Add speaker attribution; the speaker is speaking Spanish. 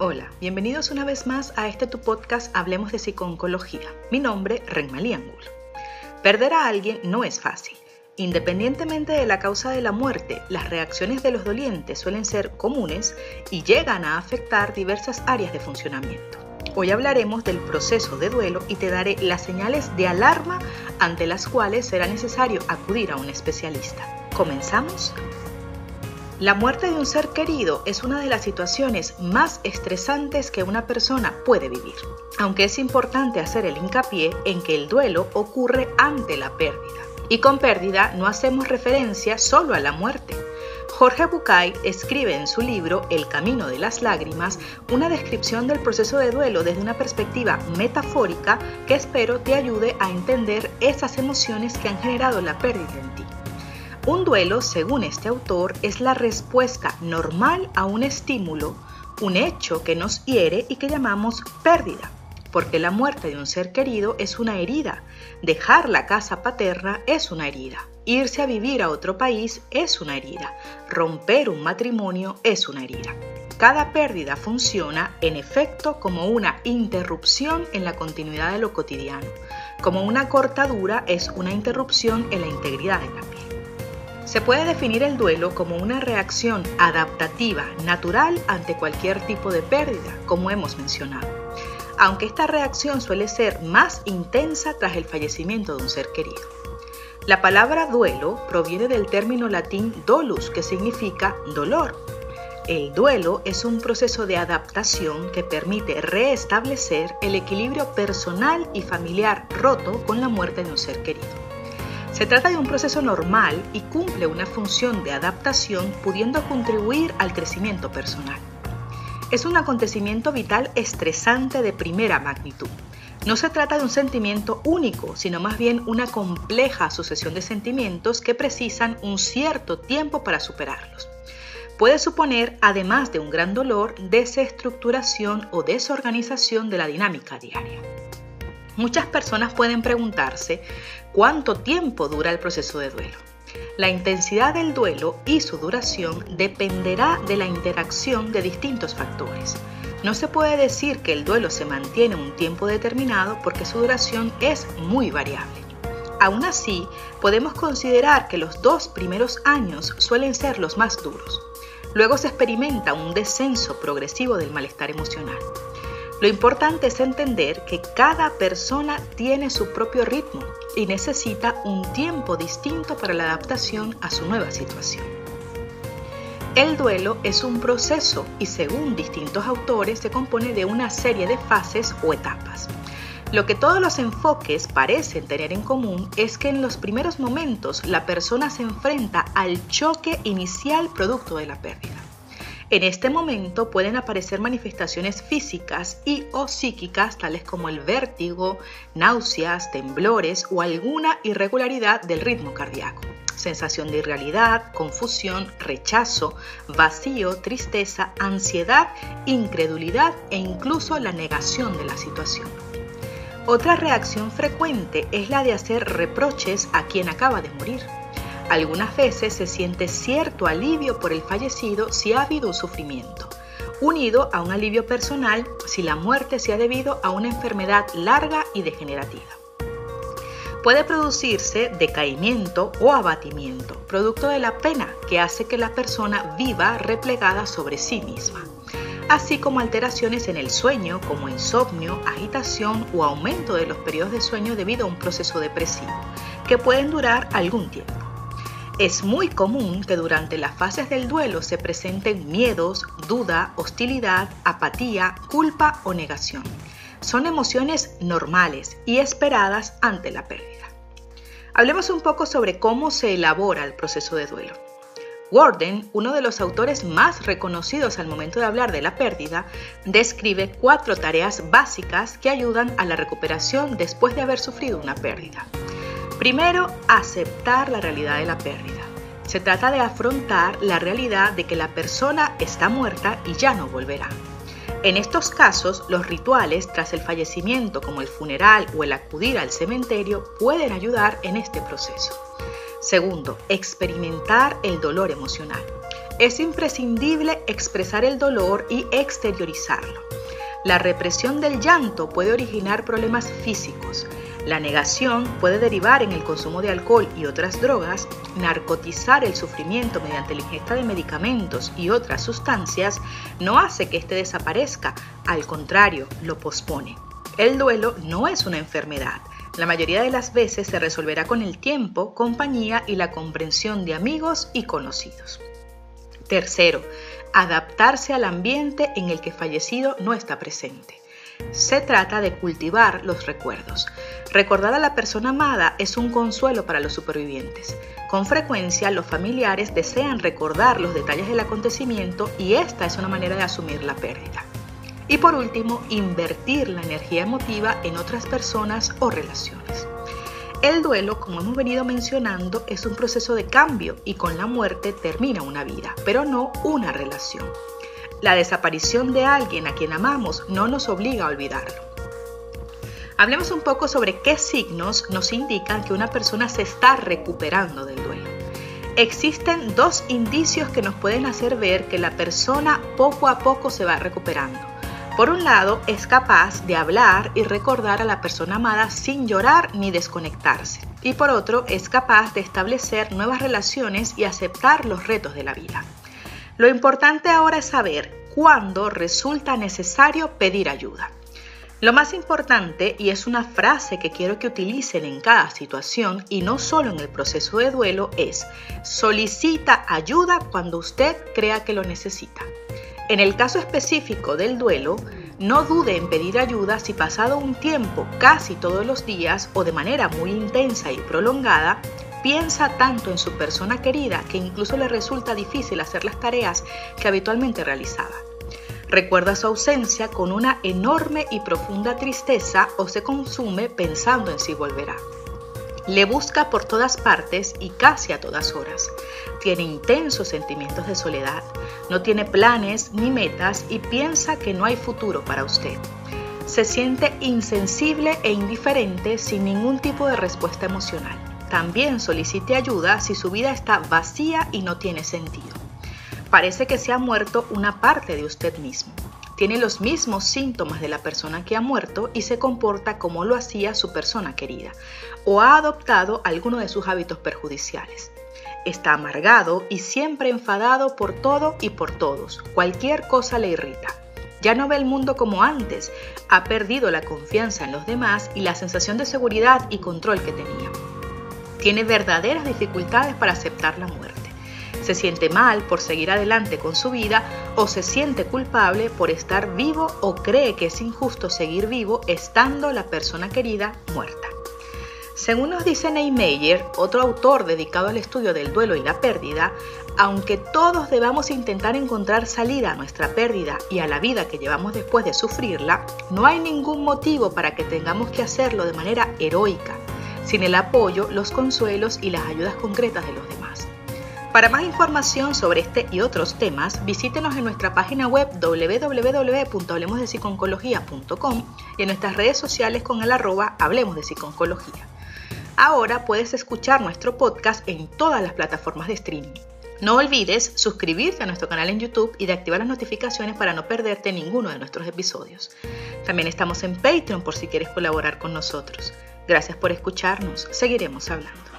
Speaker 1: Hola, bienvenidos una vez más a este tu podcast Hablemos de Psiconcología. Mi nombre, Renmalí Angulo. Perder a alguien no es fácil. Independientemente de la causa de la muerte, las reacciones de los dolientes suelen ser comunes y llegan a afectar diversas áreas de funcionamiento. Hoy hablaremos del proceso de duelo y te daré las señales de alarma ante las cuales será necesario acudir a un especialista. ¿Comenzamos? La muerte de un ser querido es una de las situaciones más estresantes que una persona puede vivir, aunque es importante hacer el hincapié en que el duelo ocurre ante la pérdida. Y con pérdida no hacemos referencia solo a la muerte. Jorge Bucay escribe en su libro El Camino de las Lágrimas una descripción del proceso de duelo desde una perspectiva metafórica que espero te ayude a entender esas emociones que han generado la pérdida en ti. Un duelo, según este autor, es la respuesta normal a un estímulo, un hecho que nos hiere y que llamamos pérdida, porque la muerte de un ser querido es una herida, dejar la casa paterna es una herida, irse a vivir a otro país es una herida, romper un matrimonio es una herida. Cada pérdida funciona, en efecto, como una interrupción en la continuidad de lo cotidiano, como una cortadura es una interrupción en la integridad de la piel. Se puede definir el duelo como una reacción adaptativa natural ante cualquier tipo de pérdida, como hemos mencionado, aunque esta reacción suele ser más intensa tras el fallecimiento de un ser querido. La palabra duelo proviene del término latín dolus, que significa dolor. El duelo es un proceso de adaptación que permite reestablecer el equilibrio personal y familiar roto con la muerte de un ser querido. Se trata de un proceso normal y cumple una función de adaptación pudiendo contribuir al crecimiento personal. Es un acontecimiento vital estresante de primera magnitud. No se trata de un sentimiento único, sino más bien una compleja sucesión de sentimientos que precisan un cierto tiempo para superarlos. Puede suponer, además de un gran dolor, desestructuración o desorganización de la dinámica diaria. Muchas personas pueden preguntarse cuánto tiempo dura el proceso de duelo. La intensidad del duelo y su duración dependerá de la interacción de distintos factores. No se puede decir que el duelo se mantiene un tiempo determinado porque su duración es muy variable. Aún así, podemos considerar que los dos primeros años suelen ser los más duros. Luego se experimenta un descenso progresivo del malestar emocional. Lo importante es entender que cada persona tiene su propio ritmo y necesita un tiempo distinto para la adaptación a su nueva situación. El duelo es un proceso y según distintos autores se compone de una serie de fases o etapas. Lo que todos los enfoques parecen tener en común es que en los primeros momentos la persona se enfrenta al choque inicial producto de la pérdida. En este momento pueden aparecer manifestaciones físicas y o psíquicas tales como el vértigo, náuseas, temblores o alguna irregularidad del ritmo cardíaco. Sensación de irrealidad, confusión, rechazo, vacío, tristeza, ansiedad, incredulidad e incluso la negación de la situación. Otra reacción frecuente es la de hacer reproches a quien acaba de morir algunas veces se siente cierto alivio por el fallecido si ha habido un sufrimiento, unido a un alivio personal si la muerte se ha debido a una enfermedad larga y degenerativa. Puede producirse decaimiento o abatimiento, producto de la pena que hace que la persona viva replegada sobre sí misma, así como alteraciones en el sueño como insomnio, agitación o aumento de los periodos de sueño debido a un proceso depresivo, que pueden durar algún tiempo. Es muy común que durante las fases del duelo se presenten miedos, duda, hostilidad, apatía, culpa o negación. Son emociones normales y esperadas ante la pérdida. Hablemos un poco sobre cómo se elabora el proceso de duelo. Warden, uno de los autores más reconocidos al momento de hablar de la pérdida, describe cuatro tareas básicas que ayudan a la recuperación después de haber sufrido una pérdida. Primero, aceptar la realidad de la pérdida. Se trata de afrontar la realidad de que la persona está muerta y ya no volverá. En estos casos, los rituales tras el fallecimiento como el funeral o el acudir al cementerio pueden ayudar en este proceso. Segundo, experimentar el dolor emocional. Es imprescindible expresar el dolor y exteriorizarlo. La represión del llanto puede originar problemas físicos. La negación puede derivar en el consumo de alcohol y otras drogas, narcotizar el sufrimiento mediante la ingesta de medicamentos y otras sustancias no hace que éste desaparezca, al contrario, lo pospone. El duelo no es una enfermedad. La mayoría de las veces se resolverá con el tiempo, compañía y la comprensión de amigos y conocidos. Tercero, adaptarse al ambiente en el que fallecido no está presente. Se trata de cultivar los recuerdos. Recordar a la persona amada es un consuelo para los supervivientes. Con frecuencia los familiares desean recordar los detalles del acontecimiento y esta es una manera de asumir la pérdida. Y por último, invertir la energía emotiva en otras personas o relaciones. El duelo, como hemos venido mencionando, es un proceso de cambio y con la muerte termina una vida, pero no una relación. La desaparición de alguien a quien amamos no nos obliga a olvidarlo. Hablemos un poco sobre qué signos nos indican que una persona se está recuperando del duelo. Existen dos indicios que nos pueden hacer ver que la persona poco a poco se va recuperando. Por un lado, es capaz de hablar y recordar a la persona amada sin llorar ni desconectarse. Y por otro, es capaz de establecer nuevas relaciones y aceptar los retos de la vida. Lo importante ahora es saber cuándo resulta necesario pedir ayuda. Lo más importante, y es una frase que quiero que utilicen en cada situación y no solo en el proceso de duelo, es solicita ayuda cuando usted crea que lo necesita. En el caso específico del duelo, no dude en pedir ayuda si pasado un tiempo, casi todos los días o de manera muy intensa y prolongada, Piensa tanto en su persona querida que incluso le resulta difícil hacer las tareas que habitualmente realizaba. Recuerda su ausencia con una enorme y profunda tristeza o se consume pensando en si volverá. Le busca por todas partes y casi a todas horas. Tiene intensos sentimientos de soledad, no tiene planes ni metas y piensa que no hay futuro para usted. Se siente insensible e indiferente sin ningún tipo de respuesta emocional. También solicite ayuda si su vida está vacía y no tiene sentido. Parece que se ha muerto una parte de usted mismo. Tiene los mismos síntomas de la persona que ha muerto y se comporta como lo hacía su persona querida, o ha adoptado alguno de sus hábitos perjudiciales. Está amargado y siempre enfadado por todo y por todos. Cualquier cosa le irrita. Ya no ve el mundo como antes, ha perdido la confianza en los demás y la sensación de seguridad y control que tenía tiene verdaderas dificultades para aceptar la muerte. Se siente mal por seguir adelante con su vida o se siente culpable por estar vivo o cree que es injusto seguir vivo estando la persona querida muerta. Según nos dice Neymeyer, otro autor dedicado al estudio del duelo y la pérdida, aunque todos debamos intentar encontrar salida a nuestra pérdida y a la vida que llevamos después de sufrirla, no hay ningún motivo para que tengamos que hacerlo de manera heroica, sin el apoyo, los consuelos y las ayudas concretas de los demás. Para más información sobre este y otros temas, visítenos en nuestra página web www.hablemosdepsiconcología.com y en nuestras redes sociales con el arroba Hablemos de Psiconcología. Ahora puedes escuchar nuestro podcast en todas las plataformas de streaming. No olvides suscribirte a nuestro canal en YouTube y de activar las notificaciones para no perderte ninguno de nuestros episodios. También estamos en Patreon por si quieres colaborar con nosotros. Gracias por escucharnos. Seguiremos hablando.